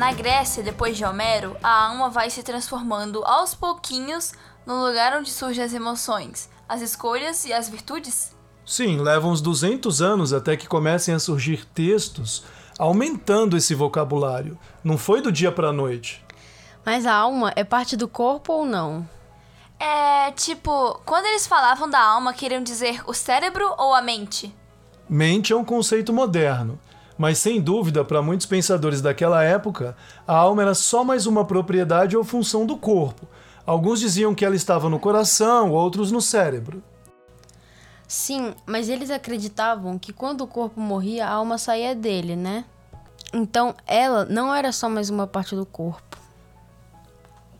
Na Grécia, depois de Homero, a alma vai se transformando aos pouquinhos no lugar onde surgem as emoções, as escolhas e as virtudes? Sim, leva uns 200 anos até que comecem a surgir textos aumentando esse vocabulário. Não foi do dia para a noite. Mas a alma é parte do corpo ou não? É, tipo, quando eles falavam da alma, queriam dizer o cérebro ou a mente? Mente é um conceito moderno, mas sem dúvida, para muitos pensadores daquela época, a alma era só mais uma propriedade ou função do corpo. Alguns diziam que ela estava no coração, outros no cérebro. Sim, mas eles acreditavam que quando o corpo morria, a alma saía dele, né? Então ela não era só mais uma parte do corpo.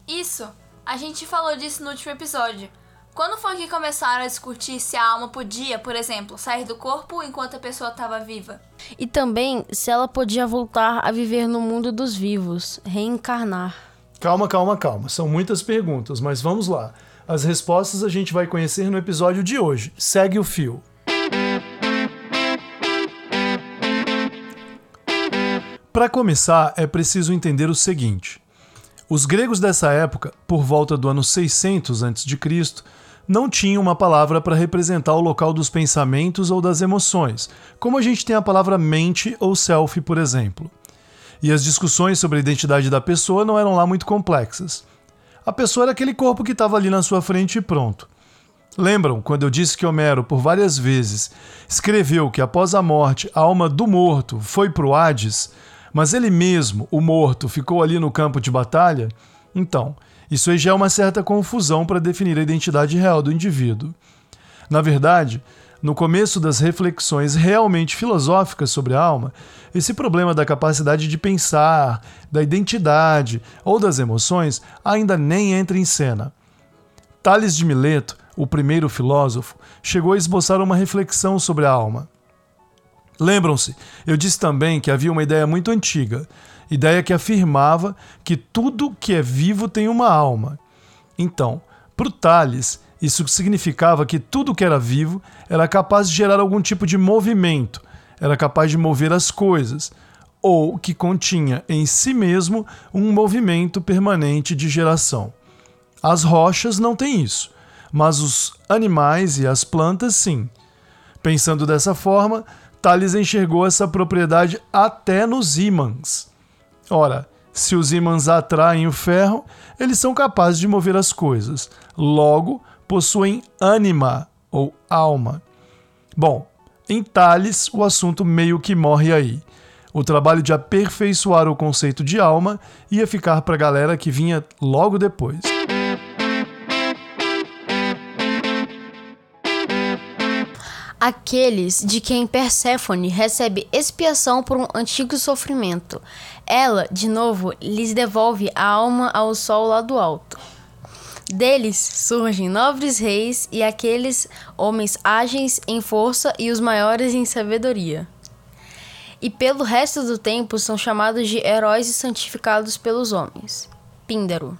Isso! A gente falou disso no último episódio. Quando foi que começaram a discutir se a alma podia, por exemplo, sair do corpo enquanto a pessoa estava viva? E também se ela podia voltar a viver no mundo dos vivos, reencarnar. Calma, calma, calma. São muitas perguntas, mas vamos lá. As respostas a gente vai conhecer no episódio de hoje. Segue o fio. Para começar, é preciso entender o seguinte: os gregos dessa época, por volta do ano 600 a.C., não tinham uma palavra para representar o local dos pensamentos ou das emoções, como a gente tem a palavra mente ou self, por exemplo. E as discussões sobre a identidade da pessoa não eram lá muito complexas. A pessoa era aquele corpo que estava ali na sua frente e pronto. Lembram quando eu disse que Homero, por várias vezes, escreveu que após a morte a alma do morto foi para o Hades? Mas ele mesmo, o morto, ficou ali no campo de batalha, então, isso aí já é uma certa confusão para definir a identidade real do indivíduo. Na verdade, no começo das reflexões realmente filosóficas sobre a alma, esse problema da capacidade de pensar, da identidade ou das emoções ainda nem entra em cena. Tales de Mileto, o primeiro filósofo, chegou a esboçar uma reflexão sobre a alma. Lembram-se, eu disse também que havia uma ideia muito antiga, ideia que afirmava que tudo que é vivo tem uma alma. Então, para Tales, isso significava que tudo que era vivo era capaz de gerar algum tipo de movimento, era capaz de mover as coisas, ou que continha em si mesmo um movimento permanente de geração. As rochas não têm isso, mas os animais e as plantas sim. Pensando dessa forma, Thales enxergou essa propriedade até nos ímãs. Ora, se os ímãs atraem o ferro, eles são capazes de mover as coisas. Logo, possuem ânima ou alma. Bom, em Tales, o assunto meio que morre aí. O trabalho de aperfeiçoar o conceito de alma ia ficar para a galera que vinha logo depois. Aqueles de quem Perséfone recebe expiação por um antigo sofrimento. Ela, de novo, lhes devolve a alma ao sol lá do alto. Deles surgem nobres reis e aqueles homens ágeis em força e os maiores em sabedoria. E pelo resto do tempo são chamados de heróis e santificados pelos homens. Píndaro.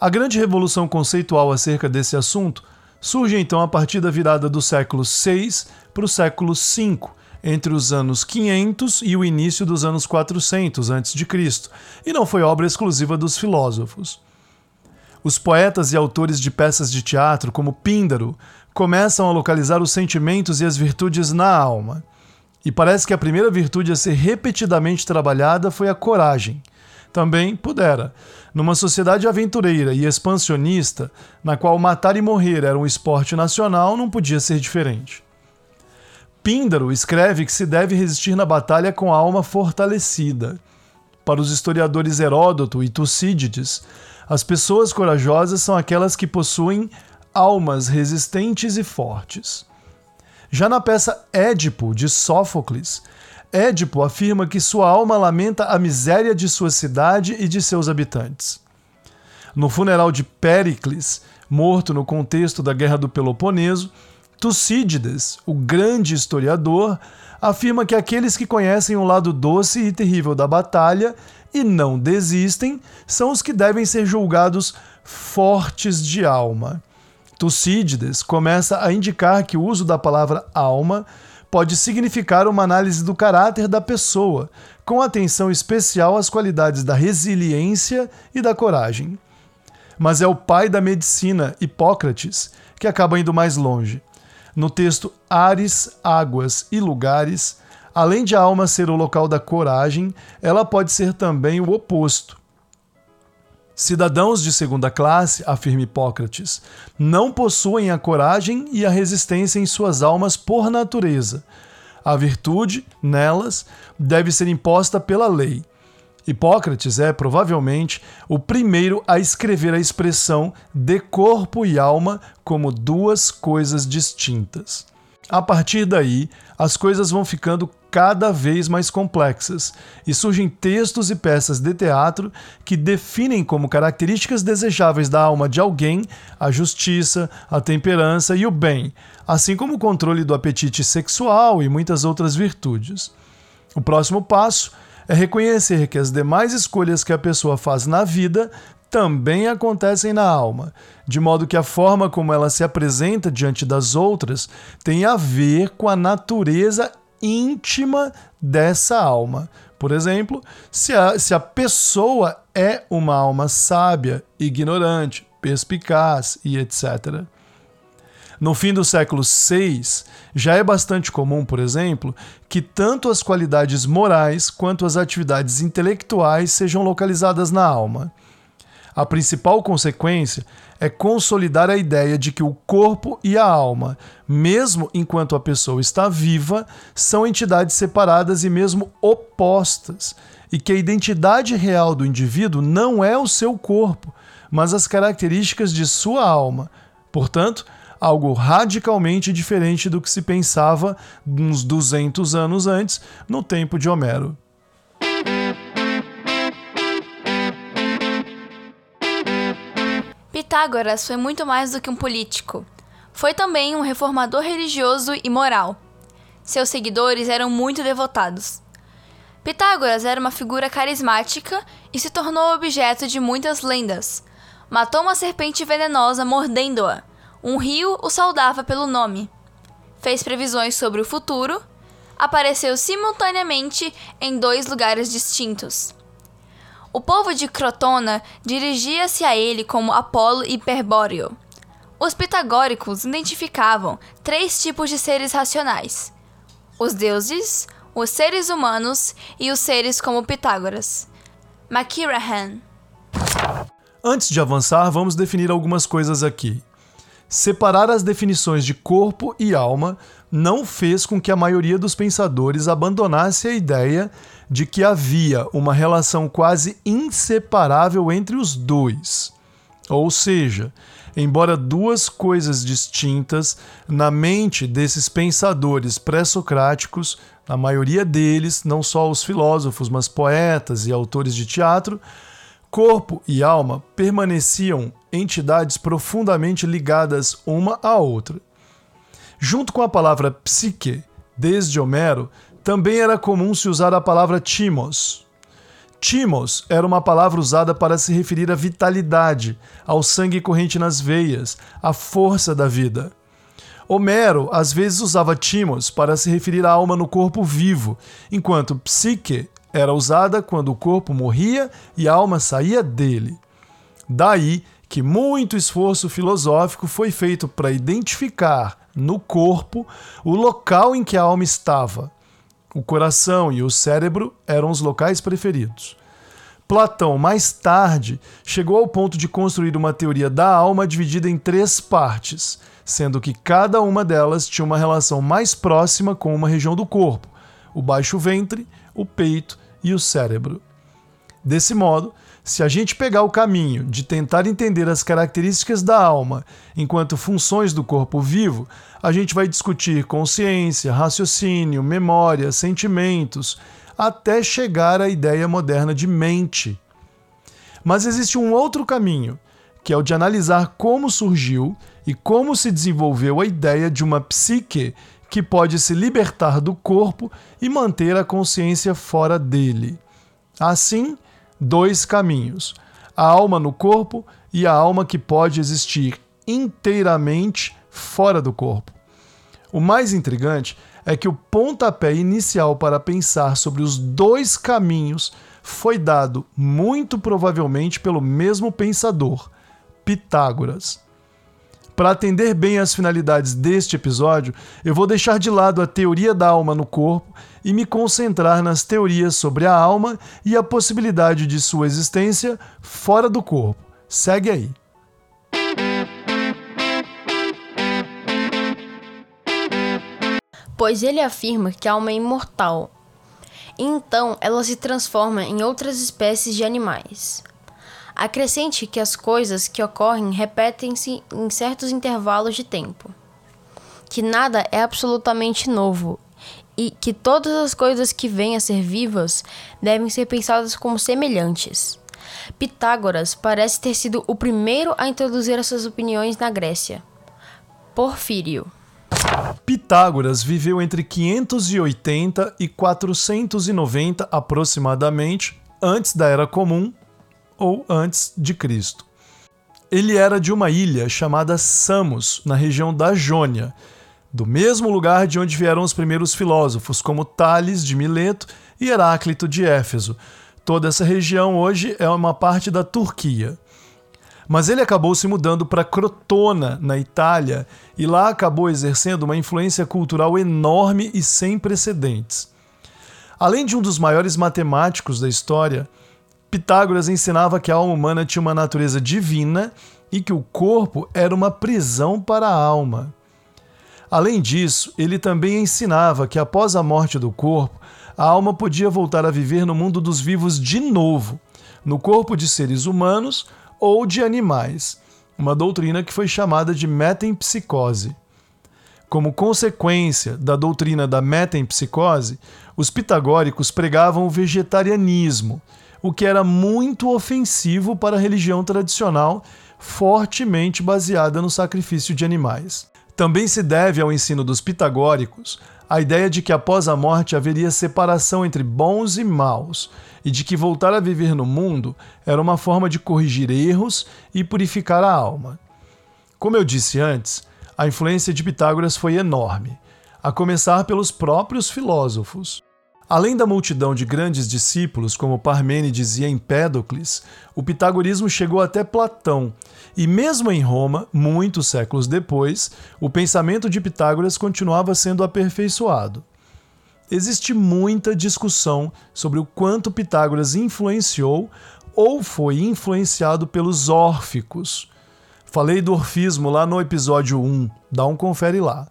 A grande revolução conceitual acerca desse assunto surge então a partir da virada do século VI para o século V, entre os anos 500 e o início dos anos 400 a.C., e não foi obra exclusiva dos filósofos. Os poetas e autores de peças de teatro, como Píndaro, começam a localizar os sentimentos e as virtudes na alma. E parece que a primeira virtude a ser repetidamente trabalhada foi a coragem também pudera. Numa sociedade aventureira e expansionista, na qual matar e morrer era um esporte nacional, não podia ser diferente. Píndaro escreve que se deve resistir na batalha com a alma fortalecida. Para os historiadores Heródoto e Tucídides, as pessoas corajosas são aquelas que possuem almas resistentes e fortes. Já na peça Édipo, de Sófocles, Édipo afirma que sua alma lamenta a miséria de sua cidade e de seus habitantes. No funeral de Péricles, morto no contexto da Guerra do Peloponeso, Tucídides, o grande historiador, afirma que aqueles que conhecem o lado doce e terrível da batalha e não desistem são os que devem ser julgados fortes de alma. Tucídides começa a indicar que o uso da palavra alma pode significar uma análise do caráter da pessoa, com atenção especial às qualidades da resiliência e da coragem. Mas é o pai da medicina, Hipócrates, que acaba indo mais longe. No texto Ares, Águas e Lugares, além de a alma ser o local da coragem, ela pode ser também o oposto. Cidadãos de segunda classe, afirma Hipócrates, não possuem a coragem e a resistência em suas almas por natureza. A virtude, nelas, deve ser imposta pela lei. Hipócrates é, provavelmente, o primeiro a escrever a expressão de corpo e alma como duas coisas distintas. A partir daí, as coisas vão ficando cada vez mais complexas e surgem textos e peças de teatro que definem como características desejáveis da alma de alguém a justiça, a temperança e o bem, assim como o controle do apetite sexual e muitas outras virtudes. O próximo passo é reconhecer que as demais escolhas que a pessoa faz na vida também acontecem na alma, de modo que a forma como ela se apresenta diante das outras tem a ver com a natureza íntima dessa alma. Por exemplo, se a, se a pessoa é uma alma sábia, ignorante, perspicaz e etc. No fim do século VI, já é bastante comum, por exemplo, que tanto as qualidades morais quanto as atividades intelectuais sejam localizadas na alma. A principal consequência é consolidar a ideia de que o corpo e a alma, mesmo enquanto a pessoa está viva, são entidades separadas e mesmo opostas, e que a identidade real do indivíduo não é o seu corpo, mas as características de sua alma. Portanto, algo radicalmente diferente do que se pensava uns 200 anos antes, no tempo de Homero. Pitágoras foi muito mais do que um político. Foi também um reformador religioso e moral. Seus seguidores eram muito devotados. Pitágoras era uma figura carismática e se tornou objeto de muitas lendas. Matou uma serpente venenosa mordendo-a um rio o saudava pelo nome. Fez previsões sobre o futuro. Apareceu simultaneamente em dois lugares distintos. O povo de Crotona dirigia-se a ele como Apolo Hiperbóreo. Os pitagóricos identificavam três tipos de seres racionais: os deuses, os seres humanos e os seres como Pitágoras. McKirahan. Antes de avançar, vamos definir algumas coisas aqui. Separar as definições de corpo e alma não fez com que a maioria dos pensadores abandonasse a ideia de que havia uma relação quase inseparável entre os dois. Ou seja, embora duas coisas distintas, na mente desses pensadores pré-socráticos, a maioria deles, não só os filósofos, mas poetas e autores de teatro, corpo e alma permaneciam entidades profundamente ligadas uma à outra. Junto com a palavra psique, desde Homero, também era comum se usar a palavra timos. Timos era uma palavra usada para se referir à vitalidade, ao sangue corrente nas veias, à força da vida. Homero às vezes usava timos para se referir à alma no corpo vivo, enquanto psique era usada quando o corpo morria e a alma saía dele. Daí que muito esforço filosófico foi feito para identificar no corpo o local em que a alma estava. O coração e o cérebro eram os locais preferidos. Platão, mais tarde, chegou ao ponto de construir uma teoria da alma dividida em três partes, sendo que cada uma delas tinha uma relação mais próxima com uma região do corpo: o baixo ventre, o peito e o cérebro. Desse modo, se a gente pegar o caminho de tentar entender as características da alma enquanto funções do corpo vivo, a gente vai discutir consciência, raciocínio, memória, sentimentos, até chegar à ideia moderna de mente. Mas existe um outro caminho, que é o de analisar como surgiu e como se desenvolveu a ideia de uma psique que pode se libertar do corpo e manter a consciência fora dele. Assim, dois caminhos: a alma no corpo e a alma que pode existir inteiramente fora do corpo. O mais intrigante é que o pontapé inicial para pensar sobre os dois caminhos foi dado muito provavelmente pelo mesmo pensador, Pitágoras. Para atender bem às finalidades deste episódio, eu vou deixar de lado a teoria da alma no corpo e me concentrar nas teorias sobre a alma e a possibilidade de sua existência fora do corpo. Segue aí. Pois ele afirma que a alma é imortal. Então ela se transforma em outras espécies de animais. Acrescente que as coisas que ocorrem repetem-se em certos intervalos de tempo, que nada é absolutamente novo e que todas as coisas que vêm a ser vivas devem ser pensadas como semelhantes. Pitágoras parece ter sido o primeiro a introduzir essas opiniões na Grécia. Porfírio. Pitágoras viveu entre 580 e 490 aproximadamente antes da Era Comum ou antes de Cristo. Ele era de uma ilha chamada Samos, na região da Jônia, do mesmo lugar de onde vieram os primeiros filósofos, como Tales de Mileto e Heráclito de Éfeso. Toda essa região hoje é uma parte da Turquia. Mas ele acabou se mudando para Crotona, na Itália, e lá acabou exercendo uma influência cultural enorme e sem precedentes. Além de um dos maiores matemáticos da história, Pitágoras ensinava que a alma humana tinha uma natureza divina e que o corpo era uma prisão para a alma. Além disso, ele também ensinava que após a morte do corpo, a alma podia voltar a viver no mundo dos vivos de novo, no corpo de seres humanos ou de animais, uma doutrina que foi chamada de metempsicose. Como consequência da doutrina da metempsicose, os pitagóricos pregavam o vegetarianismo, o que era muito ofensivo para a religião tradicional, fortemente baseada no sacrifício de animais. Também se deve ao ensino dos pitagóricos a ideia de que após a morte haveria separação entre bons e maus, e de que voltar a viver no mundo era uma forma de corrigir erros e purificar a alma. Como eu disse antes, a influência de Pitágoras foi enorme, a começar pelos próprios filósofos. Além da multidão de grandes discípulos, como Parmênides e Empédocles, o pitagorismo chegou até Platão, e mesmo em Roma, muitos séculos depois, o pensamento de Pitágoras continuava sendo aperfeiçoado. Existe muita discussão sobre o quanto Pitágoras influenciou ou foi influenciado pelos órficos. Falei do orfismo lá no episódio 1, dá um confere lá.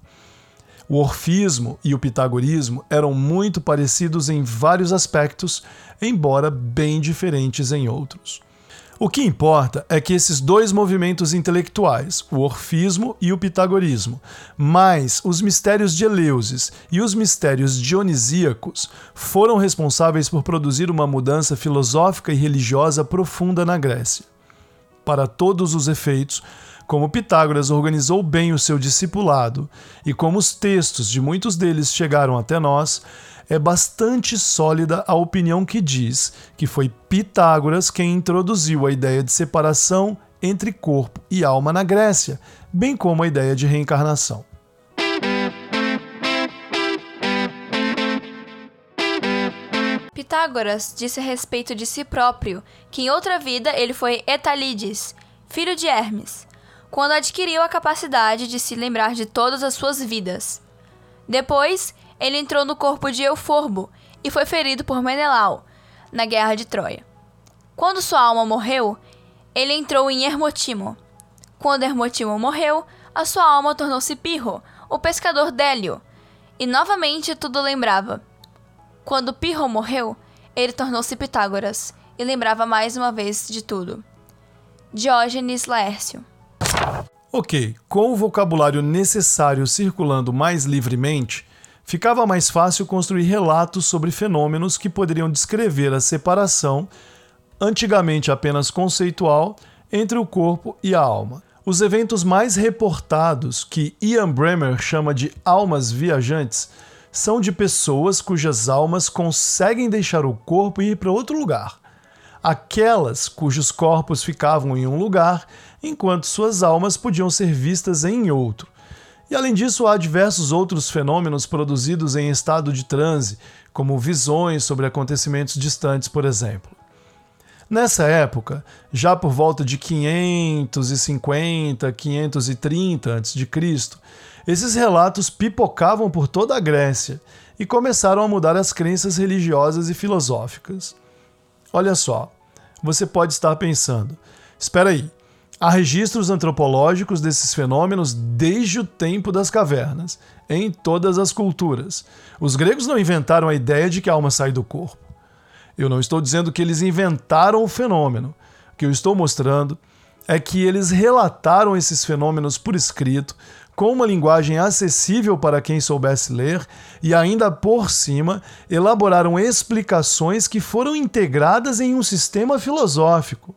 O orfismo e o pitagorismo eram muito parecidos em vários aspectos, embora bem diferentes em outros. O que importa é que esses dois movimentos intelectuais, o orfismo e o pitagorismo, mais os mistérios de Eleusis e os mistérios dionisíacos, foram responsáveis por produzir uma mudança filosófica e religiosa profunda na Grécia. Para todos os efeitos, como Pitágoras organizou bem o seu discipulado e como os textos de muitos deles chegaram até nós, é bastante sólida a opinião que diz que foi Pitágoras quem introduziu a ideia de separação entre corpo e alma na Grécia, bem como a ideia de reencarnação. Pitágoras disse a respeito de si próprio que em outra vida ele foi Etalides, filho de Hermes, quando adquiriu a capacidade de se lembrar de todas as suas vidas. Depois, ele entrou no corpo de Euforbo e foi ferido por Menelau na guerra de Troia. Quando sua alma morreu, ele entrou em Hermotimo. Quando Hermotimo morreu, a sua alma tornou-se Pirro, o pescador Délio, e novamente tudo lembrava. Quando Pirro morreu, ele tornou-se Pitágoras e lembrava mais uma vez de tudo. Diógenes Laércio Ok, com o vocabulário necessário circulando mais livremente, ficava mais fácil construir relatos sobre fenômenos que poderiam descrever a separação, antigamente apenas conceitual, entre o corpo e a alma. Os eventos mais reportados, que Ian Bremmer chama de almas viajantes, são de pessoas cujas almas conseguem deixar o corpo e ir para outro lugar. Aquelas cujos corpos ficavam em um lugar enquanto suas almas podiam ser vistas em outro. E além disso, há diversos outros fenômenos produzidos em estado de transe, como visões sobre acontecimentos distantes, por exemplo. Nessa época, já por volta de 550, 530 a.C., esses relatos pipocavam por toda a Grécia e começaram a mudar as crenças religiosas e filosóficas. Olha só, você pode estar pensando: espera aí, há registros antropológicos desses fenômenos desde o tempo das cavernas, em todas as culturas. Os gregos não inventaram a ideia de que a alma sai do corpo. Eu não estou dizendo que eles inventaram o fenômeno. O que eu estou mostrando é que eles relataram esses fenômenos por escrito, com uma linguagem acessível para quem soubesse ler e ainda por cima elaboraram explicações que foram integradas em um sistema filosófico.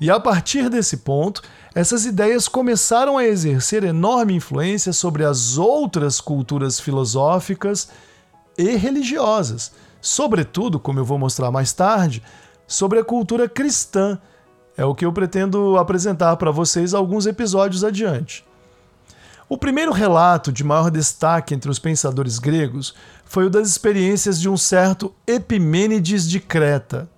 E a partir desse ponto, essas ideias começaram a exercer enorme influência sobre as outras culturas filosóficas e religiosas, sobretudo, como eu vou mostrar mais tarde, sobre a cultura cristã. É o que eu pretendo apresentar para vocês alguns episódios adiante. O primeiro relato de maior destaque entre os pensadores gregos foi o das experiências de um certo Epimênides de Creta.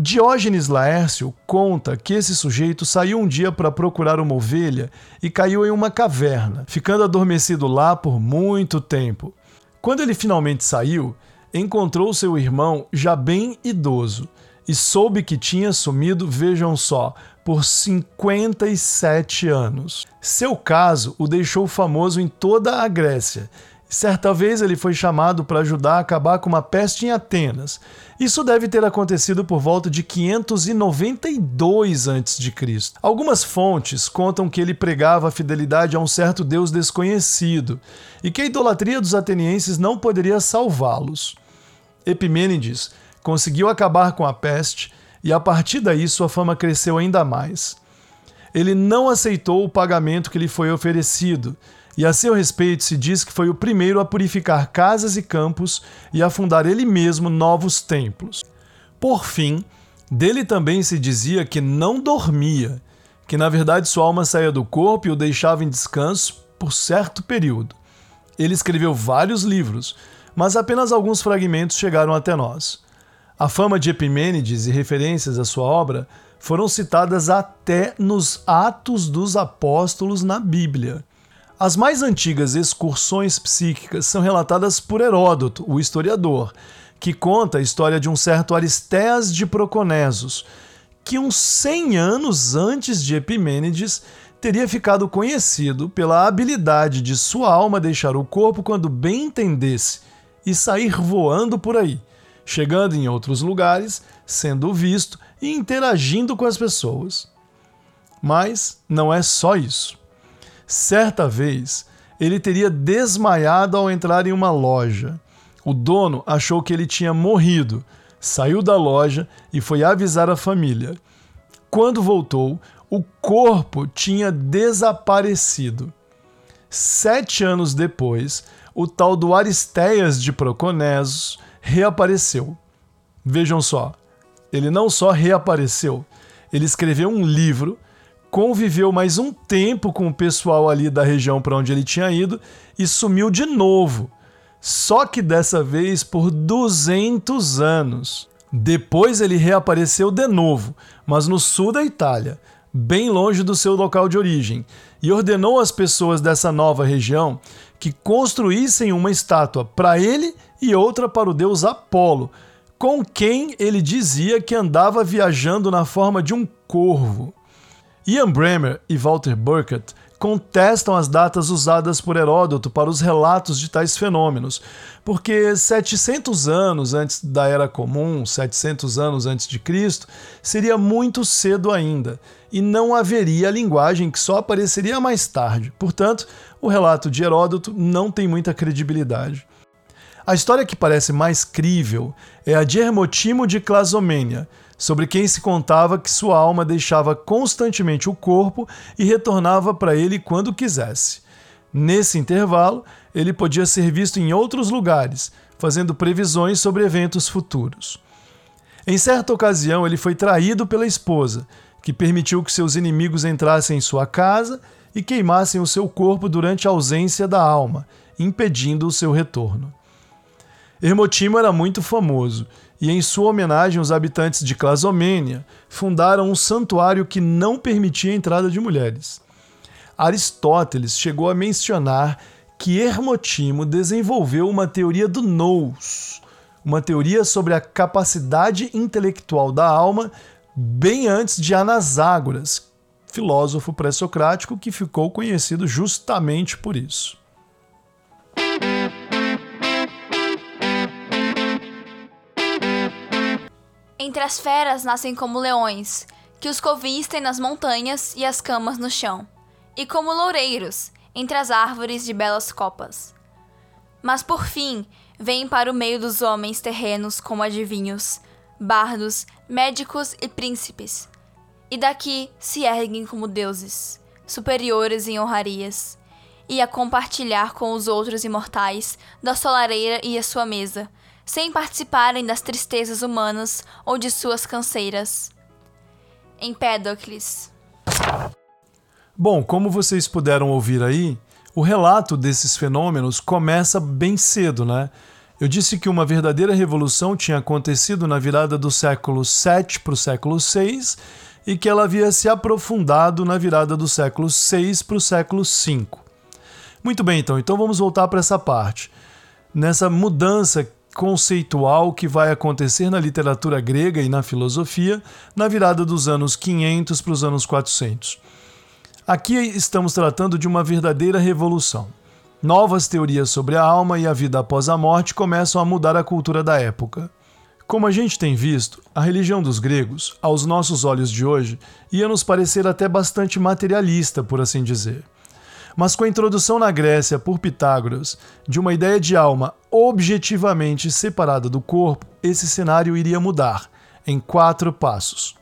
Diógenes Laércio conta que esse sujeito saiu um dia para procurar uma ovelha e caiu em uma caverna, ficando adormecido lá por muito tempo. Quando ele finalmente saiu, encontrou seu irmão já bem idoso e soube que tinha sumido, vejam só, por 57 anos. Seu caso o deixou famoso em toda a Grécia Certa vez ele foi chamado para ajudar a acabar com uma peste em Atenas. Isso deve ter acontecido por volta de 592 a.C. Algumas fontes contam que ele pregava a fidelidade a um certo deus desconhecido e que a idolatria dos atenienses não poderia salvá-los. Epimênides conseguiu acabar com a peste e a partir daí sua fama cresceu ainda mais. Ele não aceitou o pagamento que lhe foi oferecido e a seu respeito se diz que foi o primeiro a purificar casas e campos e a fundar ele mesmo novos templos. Por fim, dele também se dizia que não dormia, que na verdade sua alma saía do corpo e o deixava em descanso por certo período. Ele escreveu vários livros, mas apenas alguns fragmentos chegaram até nós. A fama de Epimênides e referências à sua obra foram citadas até nos Atos dos Apóstolos na Bíblia. As mais antigas excursões psíquicas são relatadas por Heródoto, o historiador, que conta a história de um certo Aristeas de Proconesos, que uns 100 anos antes de Epimênides teria ficado conhecido pela habilidade de sua alma deixar o corpo quando bem entendesse e sair voando por aí, chegando em outros lugares, sendo visto e interagindo com as pessoas. Mas não é só isso. Certa vez, ele teria desmaiado ao entrar em uma loja. O dono achou que ele tinha morrido, saiu da loja e foi avisar a família. Quando voltou, o corpo tinha desaparecido. Sete anos depois, o tal do Aristeas de Proconesos reapareceu. Vejam só, ele não só reapareceu, ele escreveu um livro conviveu mais um tempo com o pessoal ali da região para onde ele tinha ido e sumiu de novo. Só que dessa vez por 200 anos. Depois ele reapareceu de novo, mas no sul da Itália, bem longe do seu local de origem, e ordenou às pessoas dessa nova região que construíssem uma estátua para ele e outra para o deus Apolo, com quem ele dizia que andava viajando na forma de um corvo. Ian Bremer e Walter Burkett contestam as datas usadas por Heródoto para os relatos de tais fenômenos, porque 700 anos antes da Era Comum, 700 anos antes de Cristo, seria muito cedo ainda, e não haveria linguagem que só apareceria mais tarde. Portanto, o relato de Heródoto não tem muita credibilidade. A história que parece mais crível é a de Hermotimo de Clasomênia, sobre quem se contava que sua alma deixava constantemente o corpo e retornava para ele quando quisesse. Nesse intervalo, ele podia ser visto em outros lugares, fazendo previsões sobre eventos futuros. Em certa ocasião, ele foi traído pela esposa, que permitiu que seus inimigos entrassem em sua casa e queimassem o seu corpo durante a ausência da alma, impedindo o seu retorno. Hermotimo era muito famoso e, em sua homenagem, os habitantes de Clasomênia fundaram um santuário que não permitia a entrada de mulheres. Aristóteles chegou a mencionar que Hermotimo desenvolveu uma teoria do nous, uma teoria sobre a capacidade intelectual da alma bem antes de Anaságoras, filósofo pré-socrático que ficou conhecido justamente por isso. Entre as feras nascem como leões, que os covis têm nas montanhas e as camas no chão, e como loureiros, entre as árvores de belas copas. Mas por fim, vêm para o meio dos homens terrenos como adivinhos, bardos, médicos e príncipes. E daqui se erguem como deuses, superiores em honrarias, e a compartilhar com os outros imortais da sua lareira e a sua mesa, sem participarem das tristezas humanas ou de suas canseiras. Empédocles. Bom, como vocês puderam ouvir aí, o relato desses fenômenos começa bem cedo, né? Eu disse que uma verdadeira revolução tinha acontecido na virada do século VII para o século VI e que ela havia se aprofundado na virada do século VI para o século V. Muito bem, então, então vamos voltar para essa parte. Nessa mudança conceitual que vai acontecer na literatura grega e na filosofia na virada dos anos 500 para os anos 400. Aqui estamos tratando de uma verdadeira revolução. Novas teorias sobre a alma e a vida após a morte começam a mudar a cultura da época. Como a gente tem visto, a religião dos gregos, aos nossos olhos de hoje, ia nos parecer até bastante materialista, por assim dizer. Mas com a introdução na Grécia por Pitágoras de uma ideia de alma objetivamente separada do corpo, esse cenário iria mudar em quatro passos.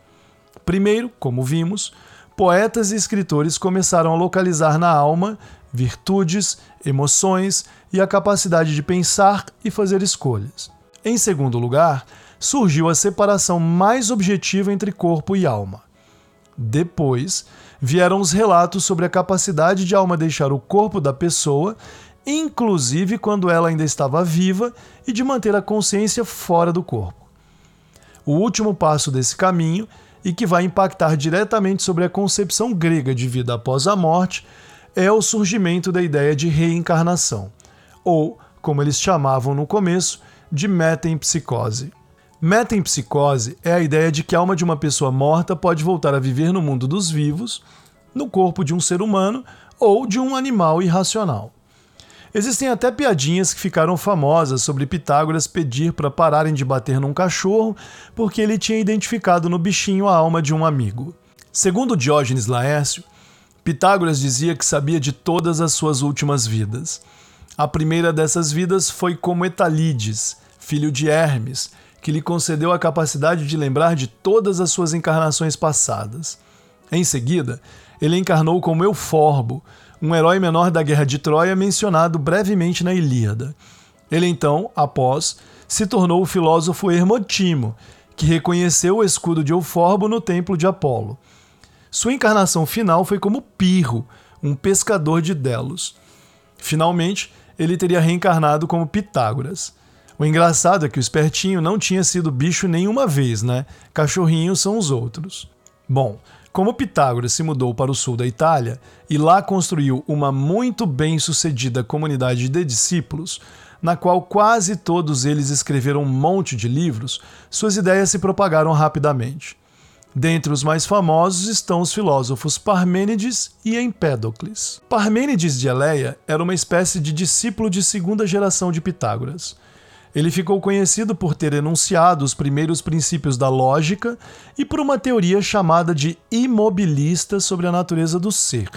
Primeiro, como vimos, poetas e escritores começaram a localizar na alma virtudes, emoções e a capacidade de pensar e fazer escolhas. Em segundo lugar, surgiu a separação mais objetiva entre corpo e alma. Depois, vieram os relatos sobre a capacidade de alma deixar o corpo da pessoa, inclusive quando ela ainda estava viva, e de manter a consciência fora do corpo. O último passo desse caminho, e que vai impactar diretamente sobre a concepção grega de vida após a morte, é o surgimento da ideia de reencarnação, ou, como eles chamavam no começo, de metempsicose. Metempsicose é a ideia de que a alma de uma pessoa morta pode voltar a viver no mundo dos vivos, no corpo de um ser humano ou de um animal irracional. Existem até piadinhas que ficaram famosas sobre Pitágoras pedir para pararem de bater num cachorro porque ele tinha identificado no bichinho a alma de um amigo. Segundo Diógenes Laércio, Pitágoras dizia que sabia de todas as suas últimas vidas. A primeira dessas vidas foi como Etalides, filho de Hermes, que lhe concedeu a capacidade de lembrar de todas as suas encarnações passadas. Em seguida, ele encarnou como Euforbo, um herói menor da Guerra de Troia mencionado brevemente na Ilíada. Ele então, após, se tornou o filósofo Hermotimo, que reconheceu o escudo de Euforbo no templo de Apolo. Sua encarnação final foi como Pirro, um pescador de Delos. Finalmente, ele teria reencarnado como Pitágoras. O engraçado é que o espertinho não tinha sido bicho nenhuma vez, né? Cachorrinhos são os outros. Bom, como Pitágoras se mudou para o sul da Itália e lá construiu uma muito bem sucedida comunidade de discípulos, na qual quase todos eles escreveram um monte de livros, suas ideias se propagaram rapidamente. Dentre os mais famosos estão os filósofos Parmênides e Empédocles. Parmênides de Eleia era uma espécie de discípulo de segunda geração de Pitágoras. Ele ficou conhecido por ter enunciado os primeiros princípios da lógica e por uma teoria chamada de imobilista sobre a natureza do ser.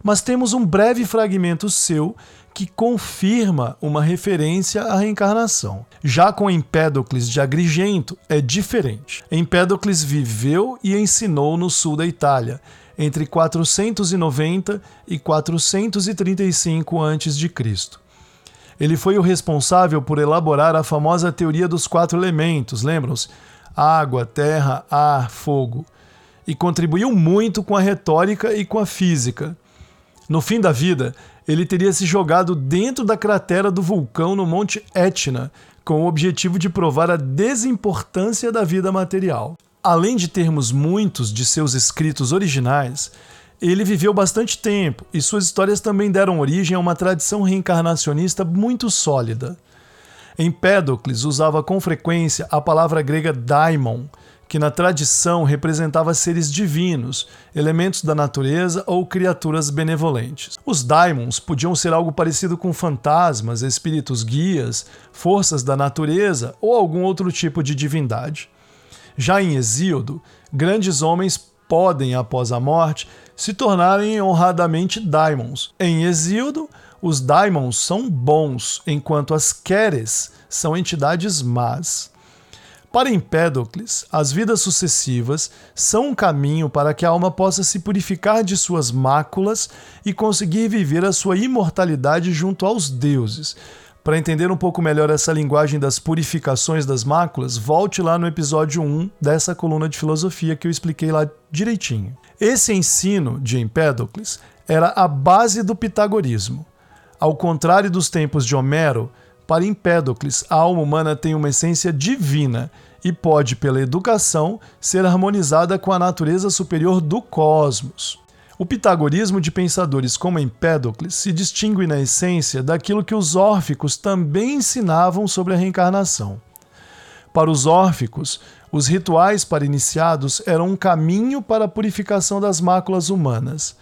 Mas temos um breve fragmento seu que confirma uma referência à reencarnação. Já com Empédocles de Agrigento é diferente. Empédocles viveu e ensinou no sul da Itália, entre 490 e 435 a.C. Ele foi o responsável por elaborar a famosa teoria dos quatro elementos, lembram-se? Água, terra, ar, fogo. E contribuiu muito com a retórica e com a física. No fim da vida, ele teria se jogado dentro da cratera do vulcão no Monte Etna, com o objetivo de provar a desimportância da vida material. Além de termos muitos de seus escritos originais, ele viveu bastante tempo e suas histórias também deram origem a uma tradição reencarnacionista muito sólida. Empédocles usava com frequência a palavra grega daimon, que na tradição representava seres divinos, elementos da natureza ou criaturas benevolentes. Os daimons podiam ser algo parecido com fantasmas, espíritos guias, forças da natureza ou algum outro tipo de divindade. Já em Hesíodo, grandes homens podem, após a morte, se tornarem honradamente daimons. Em Hesíodo, os daimons são bons, enquanto as queres são entidades más. Para Empédocles, as vidas sucessivas são um caminho para que a alma possa se purificar de suas máculas e conseguir viver a sua imortalidade junto aos deuses. Para entender um pouco melhor essa linguagem das purificações das máculas, volte lá no episódio 1 dessa coluna de filosofia que eu expliquei lá direitinho. Esse ensino de Empédocles era a base do pitagorismo. Ao contrário dos tempos de Homero, para Empédocles, a alma humana tem uma essência divina e pode, pela educação, ser harmonizada com a natureza superior do cosmos. O pitagorismo de pensadores como Empédocles se distingue na essência daquilo que os órficos também ensinavam sobre a reencarnação. Para os órficos, os rituais para iniciados eram um caminho para a purificação das máculas humanas.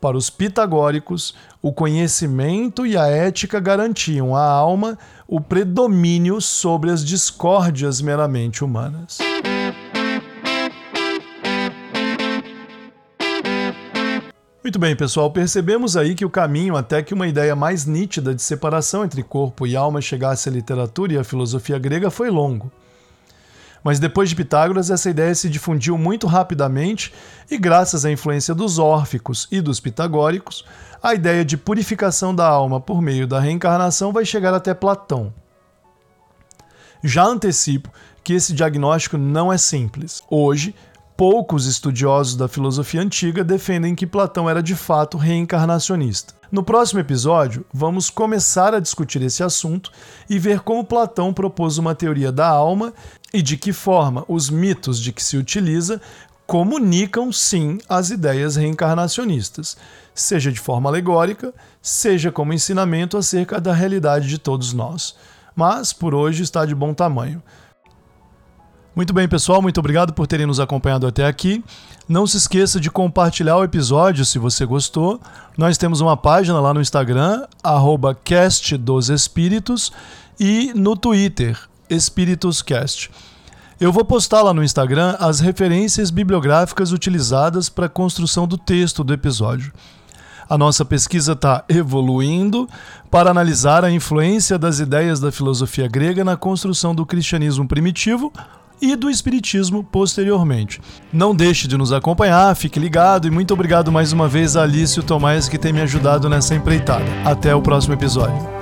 Para os pitagóricos, o conhecimento e a ética garantiam à alma o predomínio sobre as discórdias meramente humanas. Muito bem, pessoal, percebemos aí que o caminho até que uma ideia mais nítida de separação entre corpo e alma chegasse à literatura e à filosofia grega foi longo. Mas depois de Pitágoras, essa ideia se difundiu muito rapidamente e, graças à influência dos órficos e dos pitagóricos, a ideia de purificação da alma por meio da reencarnação vai chegar até Platão. Já antecipo que esse diagnóstico não é simples. Hoje, poucos estudiosos da filosofia antiga defendem que Platão era de fato reencarnacionista. No próximo episódio, vamos começar a discutir esse assunto e ver como Platão propôs uma teoria da alma e de que forma os mitos de que se utiliza comunicam sim as ideias reencarnacionistas, seja de forma alegórica, seja como ensinamento acerca da realidade de todos nós. Mas por hoje está de bom tamanho. Muito bem, pessoal, muito obrigado por terem nos acompanhado até aqui. Não se esqueça de compartilhar o episódio se você gostou. Nós temos uma página lá no Instagram, Cast dos Espíritos, e no Twitter, EspíritosCast. Eu vou postar lá no Instagram as referências bibliográficas utilizadas para a construção do texto do episódio. A nossa pesquisa está evoluindo para analisar a influência das ideias da filosofia grega na construção do cristianismo primitivo e do Espiritismo posteriormente. Não deixe de nos acompanhar, fique ligado e muito obrigado mais uma vez a Alice e o Tomás que tem me ajudado nessa empreitada. Até o próximo episódio.